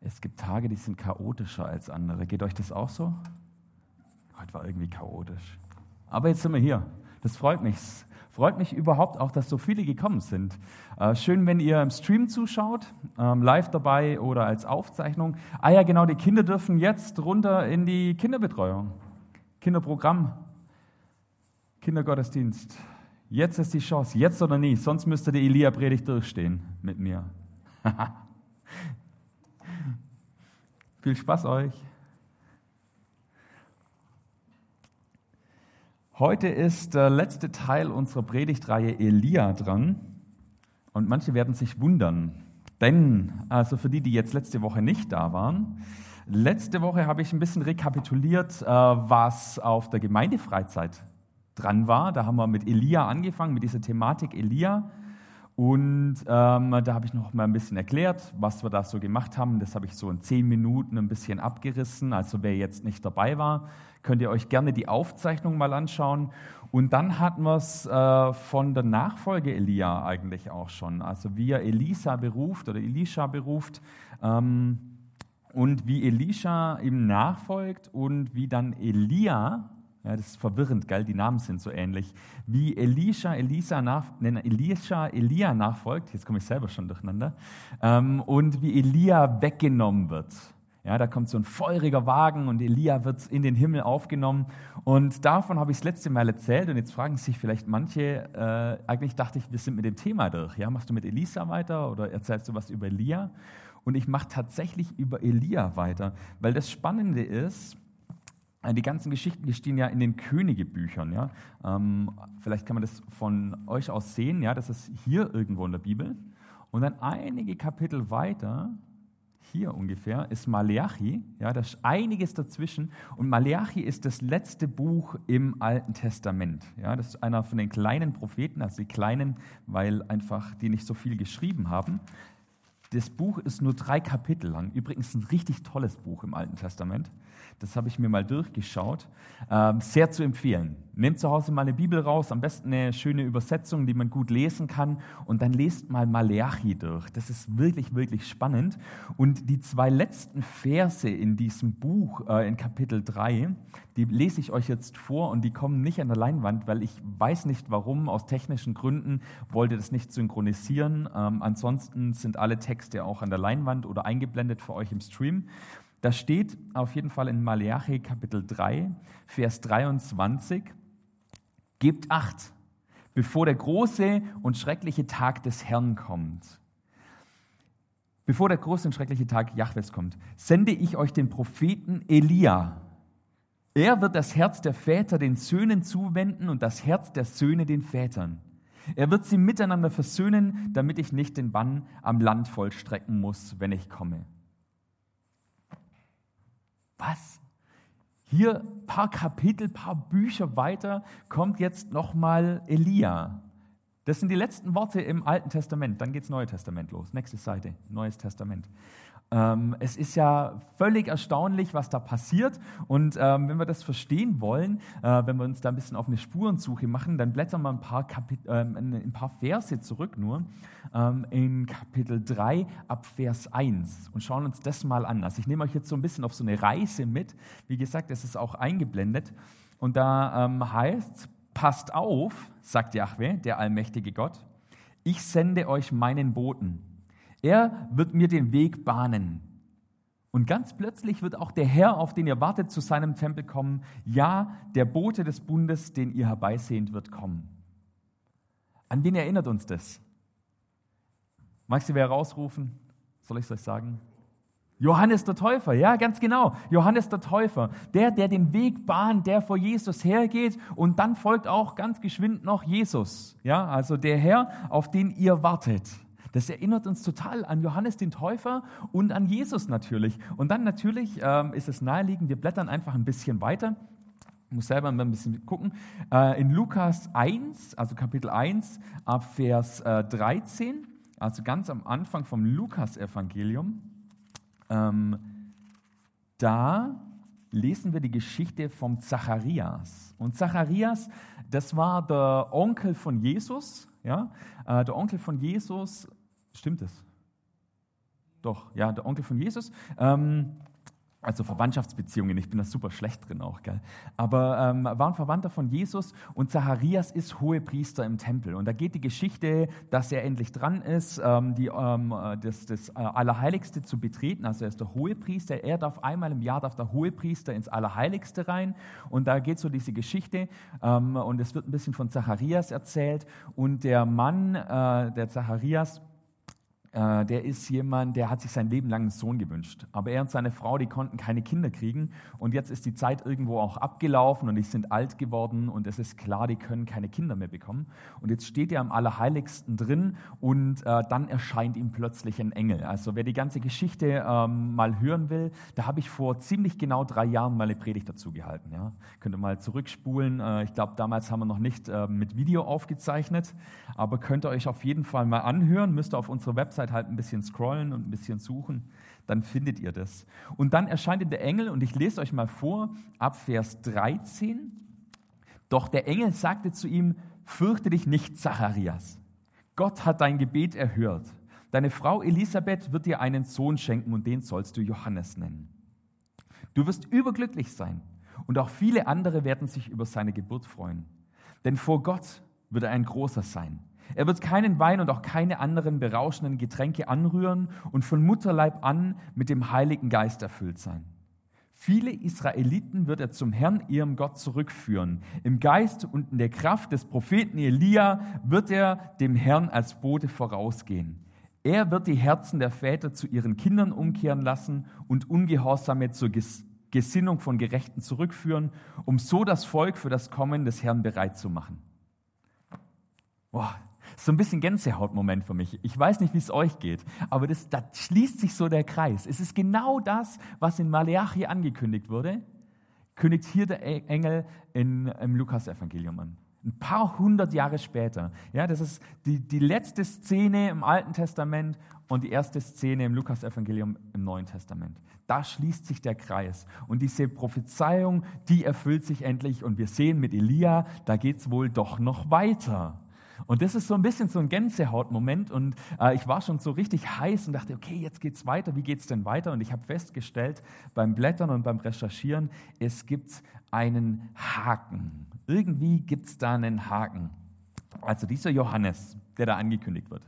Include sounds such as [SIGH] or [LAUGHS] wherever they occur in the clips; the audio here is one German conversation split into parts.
Es gibt Tage, die sind chaotischer als andere. Geht euch das auch so? Heute war irgendwie chaotisch. Aber jetzt sind wir hier. Das freut mich. Freut mich überhaupt auch, dass so viele gekommen sind. Äh, schön, wenn ihr im Stream zuschaut, ähm, live dabei oder als Aufzeichnung. Ah ja, genau, die Kinder dürfen jetzt runter in die Kinderbetreuung. Kinderprogramm, Kindergottesdienst. Jetzt ist die Chance, jetzt oder nie, sonst müsste die Elia-Predigt durchstehen mit mir. [LAUGHS] Viel Spaß euch. Heute ist der letzte Teil unserer Predigtreihe Elia dran. Und manche werden sich wundern, denn, also für die, die jetzt letzte Woche nicht da waren, letzte Woche habe ich ein bisschen rekapituliert, äh, was auf der Gemeindefreizeit dran war. Da haben wir mit Elia angefangen, mit dieser Thematik Elia. Und ähm, da habe ich noch mal ein bisschen erklärt, was wir da so gemacht haben. Das habe ich so in zehn Minuten ein bisschen abgerissen. Also wer jetzt nicht dabei war, könnt ihr euch gerne die Aufzeichnung mal anschauen. Und dann hatten wir es äh, von der Nachfolge Elia eigentlich auch schon. Also wie er Elisa beruft oder Elisha beruft ähm, und wie Elisha ihm nachfolgt und wie dann Elia ja, das ist verwirrend, gell? Die Namen sind so ähnlich. Wie Elisha, Elisa nach, Elisha, Elia nachfolgt, jetzt komme ich selber schon durcheinander, ähm, und wie Elia weggenommen wird. Ja, da kommt so ein feuriger Wagen und Elia wird in den Himmel aufgenommen. Und davon habe ich das letzte Mal erzählt. Und jetzt fragen sich vielleicht manche, äh, eigentlich dachte ich, wir sind mit dem Thema durch. Ja, machst du mit Elisa weiter oder erzählst du was über Elia? Und ich mache tatsächlich über Elia weiter, weil das Spannende ist, die ganzen Geschichten, die stehen ja in den Königebüchern. Ja? Ähm, vielleicht kann man das von euch aus sehen. Ja? Das ist hier irgendwo in der Bibel. Und dann einige Kapitel weiter, hier ungefähr, ist Maleachi. Ja? Da ist einiges dazwischen. Und Maleachi ist das letzte Buch im Alten Testament. Ja? Das ist einer von den kleinen Propheten, also die kleinen, weil einfach die nicht so viel geschrieben haben. Das Buch ist nur drei Kapitel lang. Übrigens ein richtig tolles Buch im Alten Testament. Das habe ich mir mal durchgeschaut. Ähm, sehr zu empfehlen. Nehmt zu Hause mal eine Bibel raus, am besten eine schöne Übersetzung, die man gut lesen kann. Und dann lest mal Maleachi durch. Das ist wirklich, wirklich spannend. Und die zwei letzten Verse in diesem Buch, äh, in Kapitel 3, die lese ich euch jetzt vor und die kommen nicht an der Leinwand, weil ich weiß nicht warum. Aus technischen Gründen wollte das nicht synchronisieren. Ähm, ansonsten sind alle Texte auch an der Leinwand oder eingeblendet für euch im Stream. Da steht auf jeden Fall in Malachi Kapitel 3, Vers 23, Gebt acht, bevor der große und schreckliche Tag des Herrn kommt. Bevor der große und schreckliche Tag Jahwes kommt, sende ich euch den Propheten Elia. Er wird das Herz der Väter den Söhnen zuwenden und das Herz der Söhne den Vätern. Er wird sie miteinander versöhnen, damit ich nicht den Bann am Land vollstrecken muss, wenn ich komme. Was? Hier paar Kapitel, paar Bücher weiter kommt jetzt nochmal Elia. Das sind die letzten Worte im Alten Testament. Dann geht das Neue Testament los. Nächste Seite, Neues Testament. Ähm, es ist ja völlig erstaunlich, was da passiert. Und ähm, wenn wir das verstehen wollen, äh, wenn wir uns da ein bisschen auf eine Spurensuche machen, dann blättern wir ein paar, Kapit äh, ein paar Verse zurück nur ähm, in Kapitel 3 ab Vers 1 und schauen uns das mal an. Also ich nehme euch jetzt so ein bisschen auf so eine Reise mit. Wie gesagt, es ist auch eingeblendet. Und da ähm, heißt, passt auf, sagt Yahweh, der allmächtige Gott, ich sende euch meinen Boten er wird mir den Weg bahnen. Und ganz plötzlich wird auch der Herr, auf den ihr wartet, zu seinem Tempel kommen. Ja, der Bote des Bundes, den ihr herbeisehend wird kommen. An wen erinnert uns das? Magst du wer rausrufen? Soll ich es euch sagen? Johannes der Täufer, ja, ganz genau. Johannes der Täufer, der, der den Weg bahnt, der vor Jesus hergeht und dann folgt auch ganz geschwind noch Jesus, ja, also der Herr, auf den ihr wartet. Das erinnert uns total an Johannes den Täufer und an Jesus natürlich. Und dann natürlich ähm, ist es naheliegend, wir blättern einfach ein bisschen weiter. Ich muss selber ein bisschen gucken. Äh, in Lukas 1, also Kapitel 1, ab Vers äh, 13, also ganz am Anfang vom Lukas-Evangelium, ähm, da lesen wir die Geschichte vom Zacharias. Und Zacharias, das war der Onkel von Jesus, ja, äh, der Onkel von Jesus Stimmt es? Doch, ja, der Onkel von Jesus. Ähm, also Verwandtschaftsbeziehungen, ich bin da super schlecht drin auch, gell? aber ähm, war ein Verwandter von Jesus und Zacharias ist Hohepriester im Tempel. Und da geht die Geschichte, dass er endlich dran ist, ähm, die, ähm, das, das äh, Allerheiligste zu betreten. Also er ist der Hohepriester, er darf einmal im Jahr, darf der Hohepriester ins Allerheiligste rein. Und da geht so diese Geschichte ähm, und es wird ein bisschen von Zacharias erzählt. Und der Mann, äh, der Zacharias, äh, der ist jemand, der hat sich sein Leben lang einen Sohn gewünscht. Aber er und seine Frau, die konnten keine Kinder kriegen. Und jetzt ist die Zeit irgendwo auch abgelaufen und die sind alt geworden und es ist klar, die können keine Kinder mehr bekommen. Und jetzt steht er am Allerheiligsten drin und äh, dann erscheint ihm plötzlich ein Engel. Also wer die ganze Geschichte ähm, mal hören will, da habe ich vor ziemlich genau drei Jahren mal eine Predigt dazu gehalten. Ja? Könnt ihr mal zurückspulen. Äh, ich glaube, damals haben wir noch nicht äh, mit Video aufgezeichnet, aber könnt ihr euch auf jeden Fall mal anhören. Müsst ihr auf unserer Website Website halt ein bisschen scrollen und ein bisschen suchen, dann findet ihr das. Und dann erscheint der Engel, und ich lese euch mal vor, ab Vers 13. Doch der Engel sagte zu ihm, fürchte dich nicht, Zacharias. Gott hat dein Gebet erhört. Deine Frau Elisabeth wird dir einen Sohn schenken und den sollst du Johannes nennen. Du wirst überglücklich sein und auch viele andere werden sich über seine Geburt freuen. Denn vor Gott wird er ein großer sein. Er wird keinen Wein und auch keine anderen berauschenden Getränke anrühren und von Mutterleib an mit dem Heiligen Geist erfüllt sein. Viele Israeliten wird er zum Herrn, ihrem Gott, zurückführen. Im Geist und in der Kraft des Propheten Elia wird er dem Herrn als Bote vorausgehen. Er wird die Herzen der Väter zu ihren Kindern umkehren lassen und Ungehorsame zur Gesinnung von Gerechten zurückführen, um so das Volk für das Kommen des Herrn bereit zu machen. Boah, so ein bisschen Gänsehautmoment für mich. Ich weiß nicht, wie es euch geht, aber das, da schließt sich so der Kreis. Es ist genau das, was in Maleachi angekündigt wurde, kündigt hier der e- Engel in, im Lukas-Evangelium an. Ein paar hundert Jahre später. Ja, das ist die, die letzte Szene im Alten Testament und die erste Szene im Lukas-Evangelium im Neuen Testament. Da schließt sich der Kreis. Und diese Prophezeiung, die erfüllt sich endlich. Und wir sehen mit Elia, da geht es wohl doch noch weiter. Und das ist so ein bisschen so ein Gänsehautmoment. Und äh, ich war schon so richtig heiß und dachte, okay, jetzt geht's weiter. Wie geht's denn weiter? Und ich habe festgestellt beim Blättern und beim Recherchieren, es gibt einen Haken. Irgendwie gibt's da einen Haken. Also dieser Johannes, der da angekündigt wird,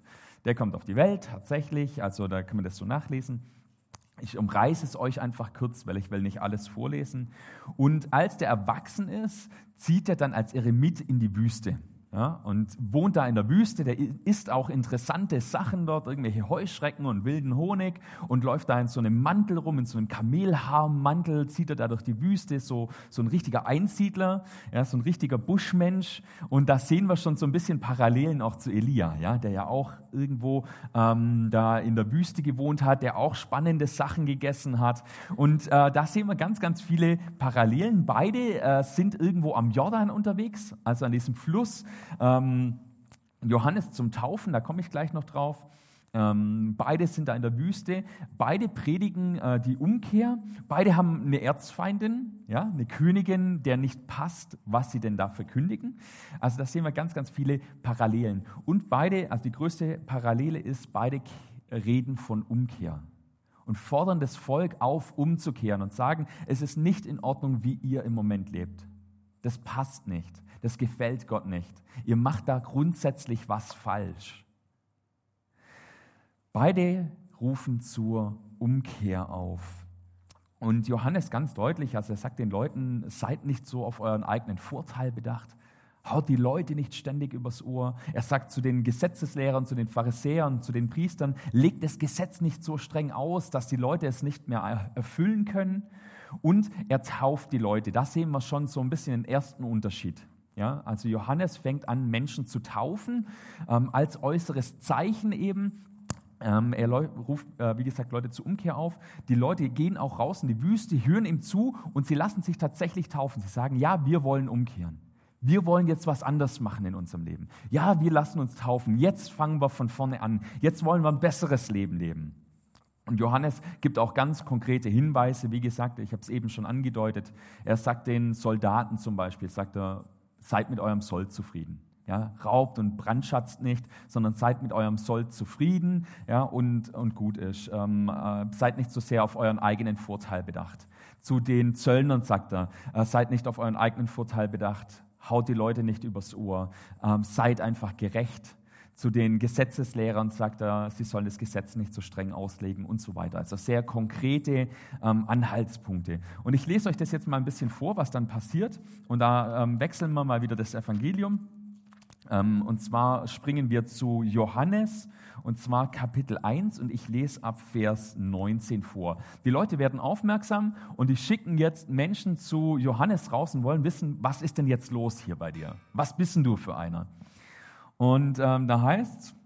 der kommt auf die Welt tatsächlich. Also da kann man das so nachlesen. Ich umreiße es euch einfach kurz, weil ich will nicht alles vorlesen. Und als der erwachsen ist, zieht er dann als Eremit in die Wüste ja, und wohnt da in der Wüste, der isst auch interessante Sachen dort, irgendwelche Heuschrecken und wilden Honig und läuft da in so einem Mantel rum, in so einem Kamelhaarmantel, zieht er da durch die Wüste, so, so ein richtiger Einsiedler, ja, so ein richtiger Buschmensch. Und da sehen wir schon so ein bisschen Parallelen auch zu Elia, ja, der ja auch irgendwo ähm, da in der Wüste gewohnt hat, der auch spannende Sachen gegessen hat. Und äh, da sehen wir ganz, ganz viele Parallelen. Beide äh, sind irgendwo am Jordan unterwegs, also an diesem Fluss ähm, Johannes zum Taufen, da komme ich gleich noch drauf. Ähm, beide sind da in der Wüste, beide predigen äh, die Umkehr, beide haben eine Erzfeindin, ja, eine Königin, der nicht passt, was sie denn da verkündigen. Also da sehen wir ganz, ganz viele Parallelen. Und beide, also die größte Parallele ist, beide reden von Umkehr und fordern das Volk auf, umzukehren und sagen, es ist nicht in Ordnung, wie ihr im Moment lebt. Das passt nicht. Das gefällt Gott nicht. Ihr macht da grundsätzlich was falsch. Beide rufen zur Umkehr auf. Und Johannes ganz deutlich, also er sagt den Leuten, seid nicht so auf euren eigenen Vorteil bedacht, haut die Leute nicht ständig übers Ohr. Er sagt zu den Gesetzeslehrern, zu den Pharisäern, zu den Priestern, legt das Gesetz nicht so streng aus, dass die Leute es nicht mehr erfüllen können. Und er tauft die Leute. Da sehen wir schon so ein bisschen den ersten Unterschied. Ja, also Johannes fängt an, Menschen zu taufen, ähm, als äußeres Zeichen eben. Ähm, er ruft, äh, wie gesagt, Leute zur Umkehr auf. Die Leute gehen auch raus in die Wüste, hören ihm zu und sie lassen sich tatsächlich taufen. Sie sagen, ja, wir wollen umkehren. Wir wollen jetzt was anders machen in unserem Leben. Ja, wir lassen uns taufen. Jetzt fangen wir von vorne an. Jetzt wollen wir ein besseres Leben leben. Und Johannes gibt auch ganz konkrete Hinweise. Wie gesagt, ich habe es eben schon angedeutet. Er sagt den Soldaten zum Beispiel, sagt er, seid mit eurem Soll zufrieden. Ja, raubt und brandschatzt nicht, sondern seid mit eurem Soll zufrieden ja, und, und gut ist. Ähm, äh, seid nicht so sehr auf euren eigenen Vorteil bedacht. Zu den Zöllnern sagt er, äh, seid nicht auf euren eigenen Vorteil bedacht, haut die Leute nicht übers Ohr, ähm, seid einfach gerecht. Zu den Gesetzeslehrern sagt er, sie sollen das Gesetz nicht so streng auslegen und so weiter. Also sehr konkrete ähm, Anhaltspunkte. Und ich lese euch das jetzt mal ein bisschen vor, was dann passiert. Und da ähm, wechseln wir mal wieder das Evangelium. Ähm, und zwar springen wir zu Johannes und zwar Kapitel 1 und ich lese ab Vers 19 vor. Die Leute werden aufmerksam und die schicken jetzt Menschen zu Johannes raus und wollen wissen, was ist denn jetzt los hier bei dir? Was bist denn du für einer? Und ähm, da heißt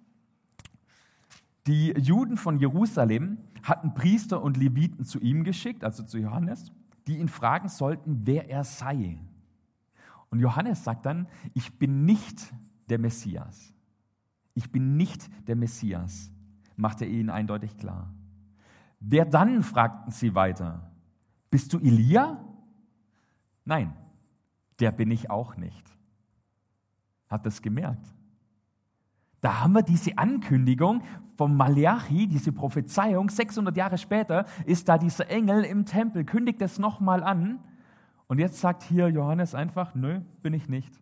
die Juden von Jerusalem hatten Priester und Leviten zu ihm geschickt, also zu Johannes, die ihn fragen sollten, wer er sei. Und Johannes sagt dann, ich bin nicht der Messias. Ich bin nicht der Messias, macht er ihnen eindeutig klar. Wer dann, fragten sie weiter, bist du Elia? Nein, der bin ich auch nicht. Hat das gemerkt? Da haben wir diese Ankündigung vom Malachi, diese Prophezeiung. 600 Jahre später ist da dieser Engel im Tempel, kündigt es nochmal an. Und jetzt sagt hier Johannes einfach, nö, bin ich nicht.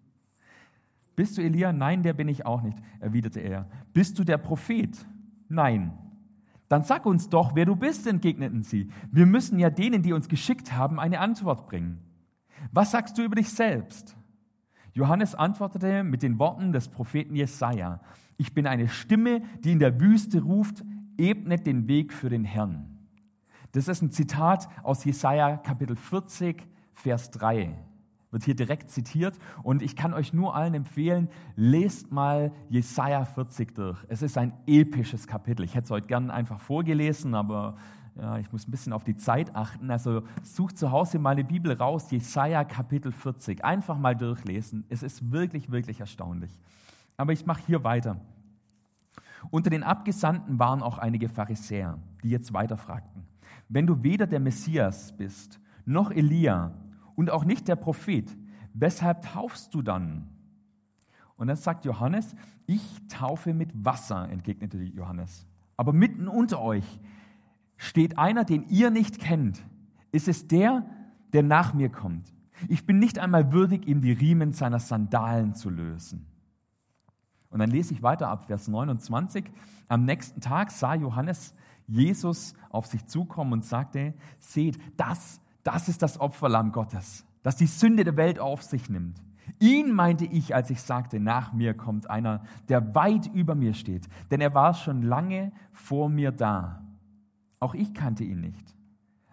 Bist du Elia? Nein, der bin ich auch nicht, erwiderte er. Bist du der Prophet? Nein. Dann sag uns doch, wer du bist, entgegneten sie. Wir müssen ja denen, die uns geschickt haben, eine Antwort bringen. Was sagst du über dich selbst? Johannes antwortete mit den Worten des Propheten Jesaja. Ich bin eine Stimme, die in der Wüste ruft, ebnet den Weg für den Herrn. Das ist ein Zitat aus Jesaja Kapitel 40, Vers 3. Wird hier direkt zitiert und ich kann euch nur allen empfehlen, lest mal Jesaja 40 durch. Es ist ein episches Kapitel. Ich hätte es heute gern einfach vorgelesen, aber ja, ich muss ein bisschen auf die Zeit achten. Also sucht zu Hause mal eine Bibel raus, Jesaja Kapitel 40. Einfach mal durchlesen. Es ist wirklich, wirklich erstaunlich. Aber ich mache hier weiter. Unter den Abgesandten waren auch einige Pharisäer, die jetzt weiter fragten. Wenn du weder der Messias bist, noch Elia und auch nicht der Prophet, weshalb taufst du dann? Und dann sagt Johannes, ich taufe mit Wasser, entgegnete Johannes. Aber mitten unter euch steht einer, den ihr nicht kennt. Ist es der, der nach mir kommt? Ich bin nicht einmal würdig, ihm die Riemen seiner Sandalen zu lösen. Und dann lese ich weiter ab Vers 29. Am nächsten Tag sah Johannes Jesus auf sich zukommen und sagte, seht, das, das ist das Opferlamm Gottes, das die Sünde der Welt auf sich nimmt. Ihn meinte ich, als ich sagte, nach mir kommt einer, der weit über mir steht, denn er war schon lange vor mir da. Auch ich kannte ihn nicht.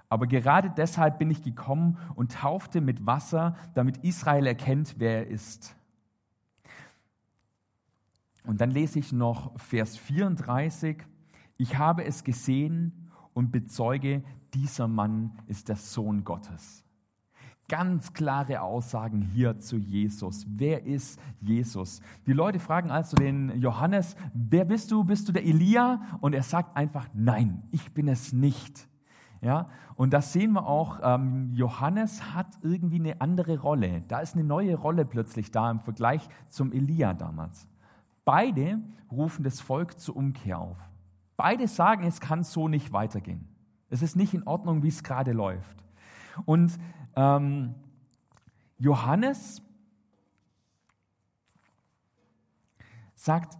Aber gerade deshalb bin ich gekommen und taufte mit Wasser, damit Israel erkennt, wer er ist. Und dann lese ich noch Vers 34. Ich habe es gesehen und bezeuge, dieser Mann ist der Sohn Gottes. Ganz klare Aussagen hier zu Jesus. Wer ist Jesus? Die Leute fragen also den Johannes, wer bist du? Bist du der Elia? Und er sagt einfach, nein, ich bin es nicht. Ja, und das sehen wir auch, ähm, Johannes hat irgendwie eine andere Rolle. Da ist eine neue Rolle plötzlich da im Vergleich zum Elia damals. Beide rufen das Volk zur Umkehr auf. Beide sagen, es kann so nicht weitergehen. Es ist nicht in Ordnung, wie es gerade läuft. Und ähm, Johannes sagt,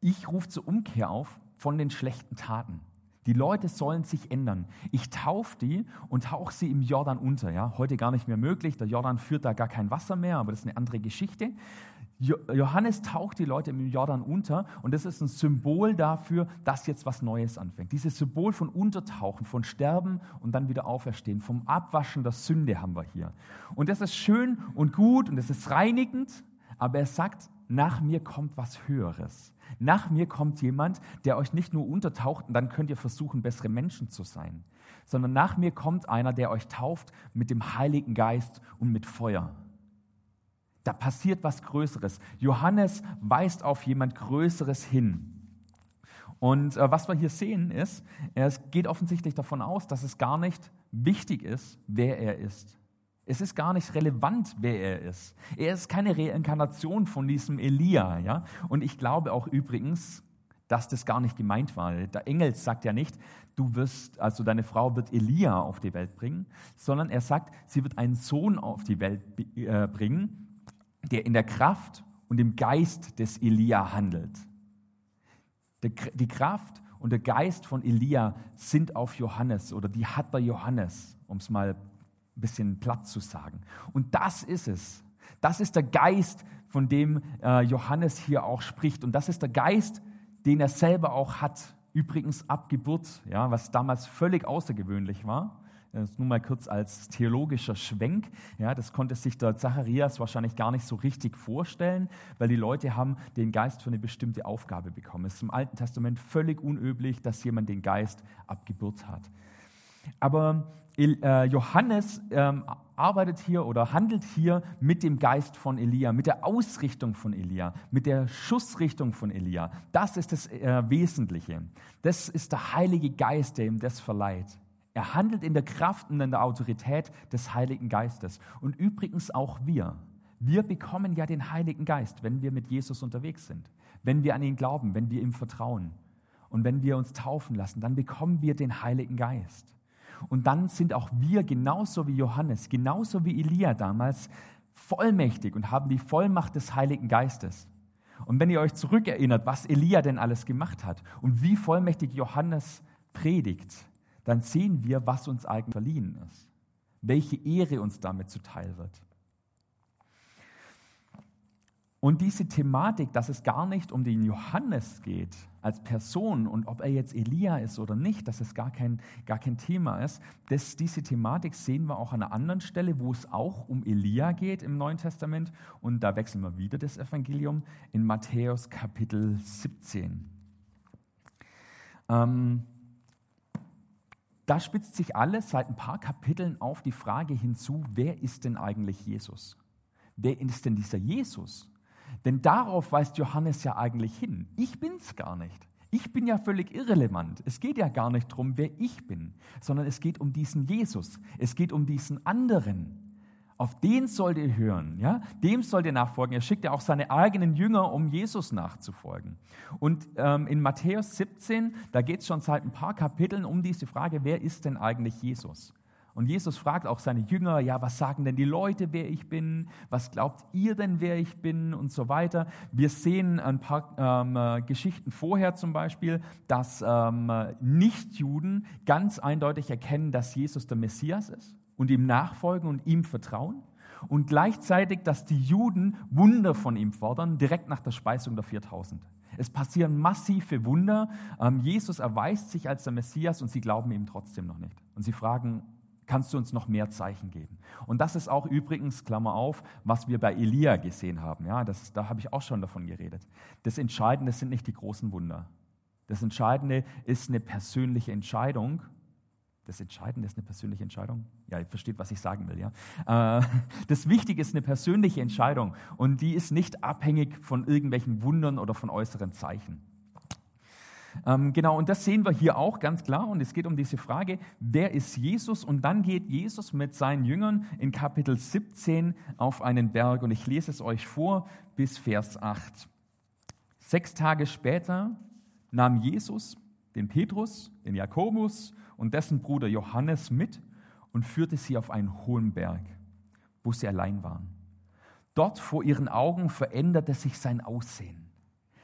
ich rufe zur Umkehr auf von den schlechten Taten. Die Leute sollen sich ändern. Ich taufe die und tauche sie im Jordan unter. Ja? Heute gar nicht mehr möglich. Der Jordan führt da gar kein Wasser mehr, aber das ist eine andere Geschichte. Johannes taucht die Leute im Jordan unter und das ist ein Symbol dafür, dass jetzt was Neues anfängt. Dieses Symbol von Untertauchen, von Sterben und dann wieder Auferstehen, vom Abwaschen der Sünde haben wir hier. Und das ist schön und gut und das ist reinigend, aber er sagt, nach mir kommt was Höheres. Nach mir kommt jemand, der euch nicht nur untertaucht und dann könnt ihr versuchen, bessere Menschen zu sein, sondern nach mir kommt einer, der euch tauft mit dem Heiligen Geist und mit Feuer. Da passiert was Größeres. Johannes weist auf jemand Größeres hin. Und äh, was wir hier sehen ist, es geht offensichtlich davon aus, dass es gar nicht wichtig ist, wer er ist. Es ist gar nicht relevant, wer er ist. Er ist keine Reinkarnation von diesem Elia. Ja? Und ich glaube auch übrigens, dass das gar nicht gemeint war. Der Engel sagt ja nicht, du wirst, also deine Frau wird Elia auf die Welt bringen, sondern er sagt, sie wird einen Sohn auf die Welt äh, bringen, der in der Kraft und im Geist des Elia handelt. Die Kraft und der Geist von Elia sind auf Johannes oder die hat der Johannes, um es mal ein bisschen platt zu sagen. Und das ist es. Das ist der Geist, von dem äh, Johannes hier auch spricht. Und das ist der Geist, den er selber auch hat. Übrigens ab Geburt, ja, was damals völlig außergewöhnlich war. Das nur mal kurz als theologischer Schwenk. Ja, das konnte sich der Zacharias wahrscheinlich gar nicht so richtig vorstellen, weil die Leute haben den Geist für eine bestimmte Aufgabe bekommen. Es ist im Alten Testament völlig unüblich, dass jemand den Geist ab Geburt hat. Aber äh, Johannes ähm, arbeitet hier oder handelt hier mit dem Geist von Elia, mit der Ausrichtung von Elia, mit der Schussrichtung von Elia. Das ist das äh, Wesentliche. Das ist der Heilige Geist, der ihm das verleiht. Er handelt in der Kraft und in der Autorität des Heiligen Geistes. Und übrigens auch wir. Wir bekommen ja den Heiligen Geist, wenn wir mit Jesus unterwegs sind, wenn wir an ihn glauben, wenn wir ihm vertrauen und wenn wir uns taufen lassen, dann bekommen wir den Heiligen Geist. Und dann sind auch wir genauso wie Johannes, genauso wie Elia damals, vollmächtig und haben die Vollmacht des Heiligen Geistes. Und wenn ihr euch zurückerinnert, was Elia denn alles gemacht hat und wie vollmächtig Johannes predigt, dann sehen wir, was uns eigentlich verliehen ist, welche Ehre uns damit zuteil wird. Und diese Thematik, dass es gar nicht um den Johannes geht als Person und ob er jetzt Elia ist oder nicht, dass es gar kein, gar kein Thema ist, das, diese Thematik sehen wir auch an einer anderen Stelle, wo es auch um Elia geht im Neuen Testament. Und da wechseln wir wieder das Evangelium in Matthäus Kapitel 17. Ähm, da spitzt sich alles seit ein paar Kapiteln auf die Frage hinzu, wer ist denn eigentlich Jesus? Wer ist denn dieser Jesus? Denn darauf weist Johannes ja eigentlich hin. Ich bin's gar nicht. Ich bin ja völlig irrelevant. Es geht ja gar nicht darum, wer ich bin, sondern es geht um diesen Jesus. Es geht um diesen anderen. Auf den sollt ihr hören, ja? Dem sollt ihr nachfolgen. Er schickt ja auch seine eigenen Jünger, um Jesus nachzufolgen. Und ähm, in Matthäus 17, da geht es schon seit ein paar Kapiteln um diese Frage, wer ist denn eigentlich Jesus? Und Jesus fragt auch seine Jünger, ja, was sagen denn die Leute, wer ich bin? Was glaubt ihr denn, wer ich bin? Und so weiter. Wir sehen ein paar ähm, äh, Geschichten vorher zum Beispiel, dass ähm, Nichtjuden ganz eindeutig erkennen, dass Jesus der Messias ist und ihm nachfolgen und ihm vertrauen. Und gleichzeitig, dass die Juden Wunder von ihm fordern, direkt nach der Speisung der 4000. Es passieren massive Wunder. Ähm, Jesus erweist sich als der Messias und sie glauben ihm trotzdem noch nicht. Und sie fragen, kannst du uns noch mehr Zeichen geben? Und das ist auch übrigens, Klammer auf, was wir bei Elia gesehen haben. Ja, das, da habe ich auch schon davon geredet. Das Entscheidende sind nicht die großen Wunder. Das Entscheidende ist eine persönliche Entscheidung. Das Entscheidende ist eine persönliche Entscheidung. Ja, ihr versteht, was ich sagen will. Ja? Äh, das Wichtige ist eine persönliche Entscheidung und die ist nicht abhängig von irgendwelchen Wundern oder von äußeren Zeichen. Ähm, genau, und das sehen wir hier auch ganz klar. Und es geht um diese Frage, wer ist Jesus? Und dann geht Jesus mit seinen Jüngern in Kapitel 17 auf einen Berg. Und ich lese es euch vor bis Vers 8. Sechs Tage später nahm Jesus den Petrus, den Jakobus und dessen Bruder Johannes mit und führte sie auf einen hohen Berg, wo sie allein waren. Dort vor ihren Augen veränderte sich sein Aussehen.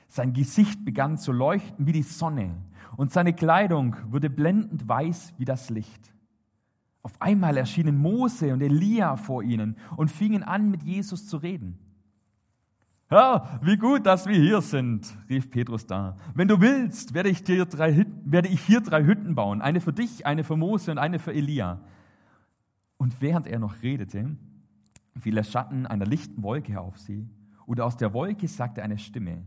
Sein Gesicht begann zu leuchten wie die Sonne und seine Kleidung wurde blendend weiß wie das Licht. Auf einmal erschienen Mose und Elia vor ihnen und fingen an, mit Jesus zu reden. Ja, wie gut, dass wir hier sind, rief Petrus da. Wenn du willst, werde ich, dir drei, werde ich hier drei Hütten bauen. Eine für dich, eine für Mose und eine für Elia. Und während er noch redete, fiel der Schatten einer lichten Wolke auf sie. Und aus der Wolke sagte eine Stimme,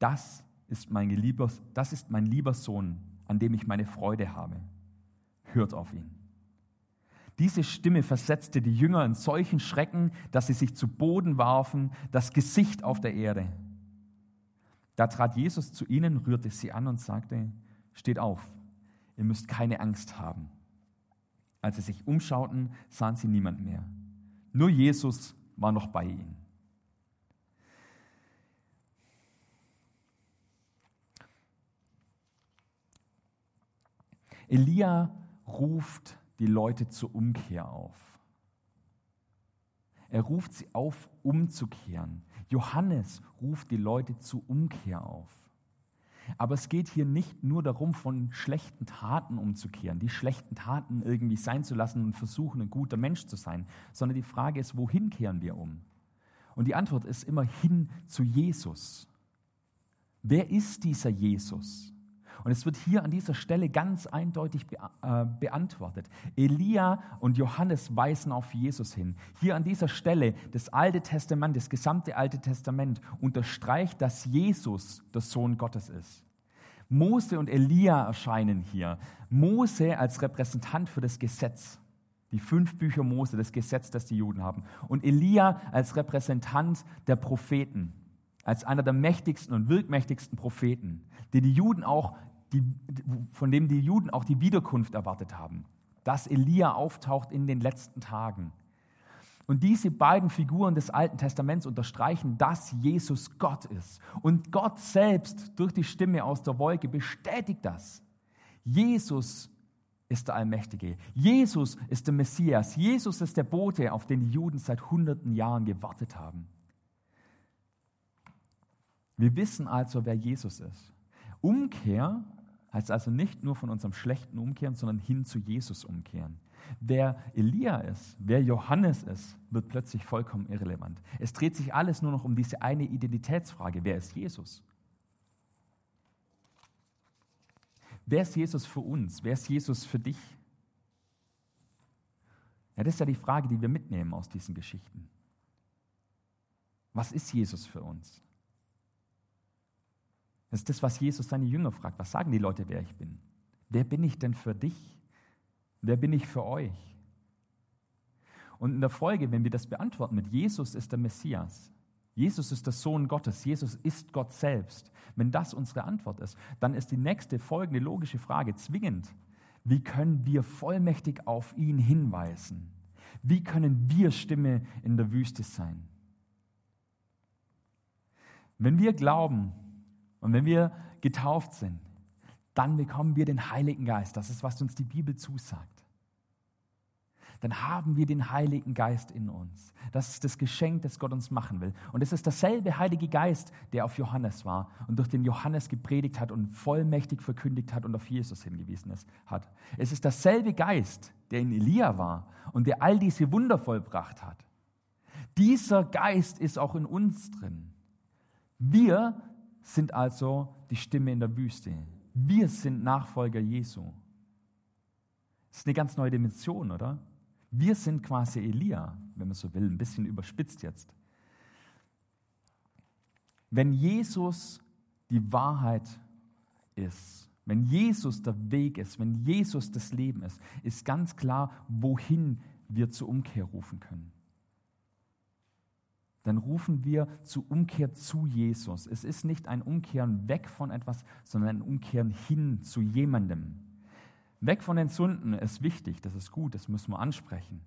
das ist mein lieber, das ist mein lieber Sohn, an dem ich meine Freude habe. Hört auf ihn. Diese Stimme versetzte die Jünger in solchen Schrecken, dass sie sich zu Boden warfen, das Gesicht auf der Erde. Da trat Jesus zu ihnen, rührte sie an und sagte, steht auf, ihr müsst keine Angst haben. Als sie sich umschauten, sahen sie niemand mehr. Nur Jesus war noch bei ihnen. Elia ruft die Leute zur Umkehr auf. Er ruft sie auf, umzukehren. Johannes ruft die Leute zur Umkehr auf. Aber es geht hier nicht nur darum, von schlechten Taten umzukehren, die schlechten Taten irgendwie sein zu lassen und versuchen, ein guter Mensch zu sein, sondern die Frage ist, wohin kehren wir um? Und die Antwort ist immer hin zu Jesus. Wer ist dieser Jesus? Und es wird hier an dieser Stelle ganz eindeutig äh, beantwortet. Elia und Johannes weisen auf Jesus hin. Hier an dieser Stelle das Alte Testament, das gesamte Alte Testament unterstreicht, dass Jesus der Sohn Gottes ist. Mose und Elia erscheinen hier. Mose als Repräsentant für das Gesetz. Die fünf Bücher Mose, das Gesetz, das die Juden haben. Und Elia als Repräsentant der Propheten als einer der mächtigsten und wirkmächtigsten Propheten, die die Juden auch die, von dem die Juden auch die Wiederkunft erwartet haben, dass Elia auftaucht in den letzten Tagen. Und diese beiden Figuren des Alten Testaments unterstreichen, dass Jesus Gott ist. Und Gott selbst durch die Stimme aus der Wolke bestätigt das. Jesus ist der Allmächtige. Jesus ist der Messias. Jesus ist der Bote, auf den die Juden seit hunderten Jahren gewartet haben. Wir wissen also, wer Jesus ist. Umkehr Heißt also nicht nur von unserem Schlechten umkehren, sondern hin zu Jesus umkehren. Wer Elia ist, wer Johannes ist, wird plötzlich vollkommen irrelevant. Es dreht sich alles nur noch um diese eine Identitätsfrage. Wer ist Jesus? Wer ist Jesus für uns? Wer ist Jesus für dich? Ja, das ist ja die Frage, die wir mitnehmen aus diesen Geschichten. Was ist Jesus für uns? Das ist das, was Jesus seine Jünger fragt. Was sagen die Leute, wer ich bin? Wer bin ich denn für dich? Wer bin ich für euch? Und in der Folge, wenn wir das beantworten mit Jesus ist der Messias, Jesus ist der Sohn Gottes, Jesus ist Gott selbst, wenn das unsere Antwort ist, dann ist die nächste folgende logische Frage zwingend. Wie können wir vollmächtig auf ihn hinweisen? Wie können wir Stimme in der Wüste sein? Wenn wir glauben, und wenn wir getauft sind, dann bekommen wir den Heiligen Geist. Das ist, was uns die Bibel zusagt. Dann haben wir den Heiligen Geist in uns. Das ist das Geschenk, das Gott uns machen will. Und es ist derselbe Heilige Geist, der auf Johannes war und durch den Johannes gepredigt hat und vollmächtig verkündigt hat und auf Jesus hingewiesen hat. Es ist derselbe Geist, der in Elia war und der all diese Wunder vollbracht hat. Dieser Geist ist auch in uns drin. Wir sind also die Stimme in der Wüste. Wir sind Nachfolger Jesu. Das ist eine ganz neue Dimension, oder? Wir sind quasi Elia, wenn man so will, ein bisschen überspitzt jetzt. Wenn Jesus die Wahrheit ist, wenn Jesus der Weg ist, wenn Jesus das Leben ist, ist ganz klar, wohin wir zur Umkehr rufen können dann rufen wir zu Umkehr zu Jesus. Es ist nicht ein Umkehren weg von etwas, sondern ein Umkehren hin zu jemandem. Weg von den Sünden ist wichtig, das ist gut, das müssen wir ansprechen.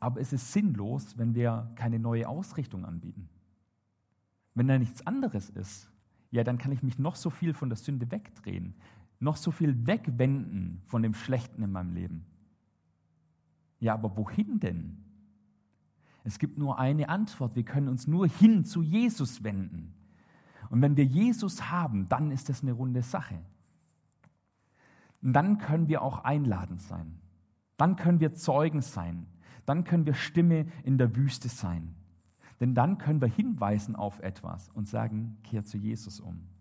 Aber es ist sinnlos, wenn wir keine neue Ausrichtung anbieten. Wenn da nichts anderes ist, ja, dann kann ich mich noch so viel von der Sünde wegdrehen, noch so viel wegwenden von dem Schlechten in meinem Leben. Ja, aber wohin denn? Es gibt nur eine Antwort. Wir können uns nur hin zu Jesus wenden. Und wenn wir Jesus haben, dann ist das eine runde Sache. Und dann können wir auch einladend sein. Dann können wir Zeugen sein. Dann können wir Stimme in der Wüste sein. Denn dann können wir hinweisen auf etwas und sagen, kehr zu Jesus um.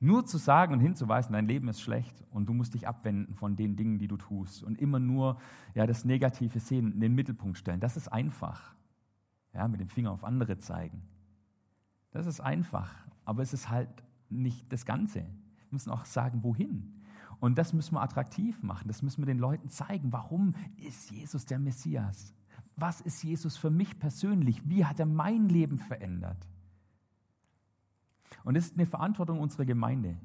Nur zu sagen und hinzuweisen, dein Leben ist schlecht und du musst dich abwenden von den Dingen, die du tust und immer nur ja, das Negative sehen, in den Mittelpunkt stellen, das ist einfach. Ja, mit dem Finger auf andere zeigen. Das ist einfach, aber es ist halt nicht das Ganze. Wir müssen auch sagen, wohin. Und das müssen wir attraktiv machen. Das müssen wir den Leuten zeigen. Warum ist Jesus der Messias? Was ist Jesus für mich persönlich? Wie hat er mein Leben verändert? Und es ist eine Verantwortung unserer Gemeinde,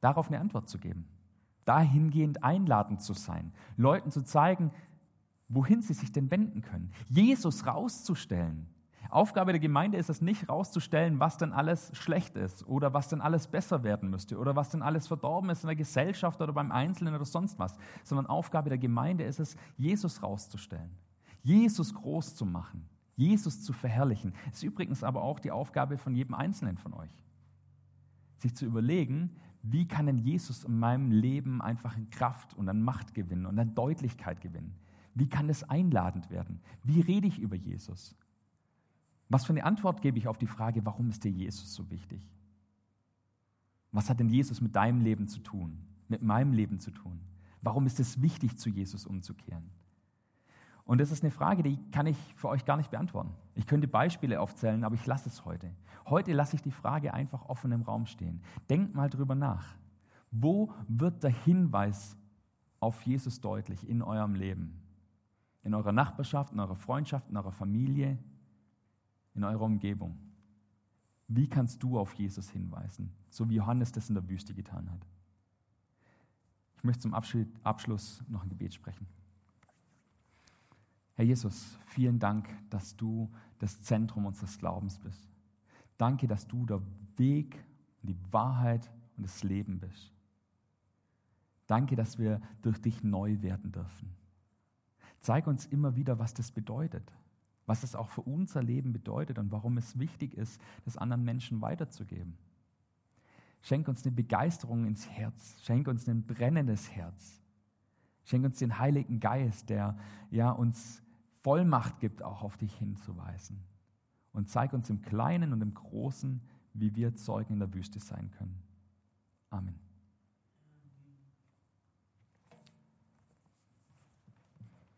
darauf eine Antwort zu geben. Dahingehend einladend zu sein, Leuten zu zeigen, wohin sie sich denn wenden können. Jesus rauszustellen. Aufgabe der Gemeinde ist es nicht rauszustellen, was denn alles schlecht ist oder was denn alles besser werden müsste oder was denn alles verdorben ist in der Gesellschaft oder beim Einzelnen oder sonst was, sondern Aufgabe der Gemeinde ist es, Jesus rauszustellen, Jesus groß zu machen, Jesus zu verherrlichen. Das ist übrigens aber auch die Aufgabe von jedem Einzelnen von euch. Sich zu überlegen, wie kann denn Jesus in meinem Leben einfach in Kraft und an Macht gewinnen und an Deutlichkeit gewinnen? Wie kann es einladend werden? Wie rede ich über Jesus? Was für eine Antwort gebe ich auf die Frage, warum ist dir Jesus so wichtig? Was hat denn Jesus mit deinem Leben zu tun? Mit meinem Leben zu tun? Warum ist es wichtig, zu Jesus umzukehren? Und das ist eine Frage, die kann ich für euch gar nicht beantworten. Ich könnte Beispiele aufzählen, aber ich lasse es heute. Heute lasse ich die Frage einfach offen im Raum stehen. Denkt mal drüber nach. Wo wird der Hinweis auf Jesus deutlich in eurem Leben? In eurer Nachbarschaft, in eurer Freundschaft, in eurer Familie, in eurer Umgebung. Wie kannst du auf Jesus hinweisen, so wie Johannes das in der Wüste getan hat? Ich möchte zum Abschluss noch ein Gebet sprechen. Herr Jesus, vielen Dank, dass du das Zentrum unseres Glaubens bist. Danke, dass du der Weg und die Wahrheit und das Leben bist. Danke, dass wir durch dich neu werden dürfen. Zeig uns immer wieder, was das bedeutet, was es auch für unser Leben bedeutet und warum es wichtig ist, das anderen Menschen weiterzugeben. Schenk uns eine Begeisterung ins Herz, schenk uns ein brennendes Herz, schenk uns den Heiligen Geist, der ja uns Vollmacht gibt, auch auf dich hinzuweisen. Und zeig uns im Kleinen und im Großen, wie wir Zeugen in der Wüste sein können. Amen.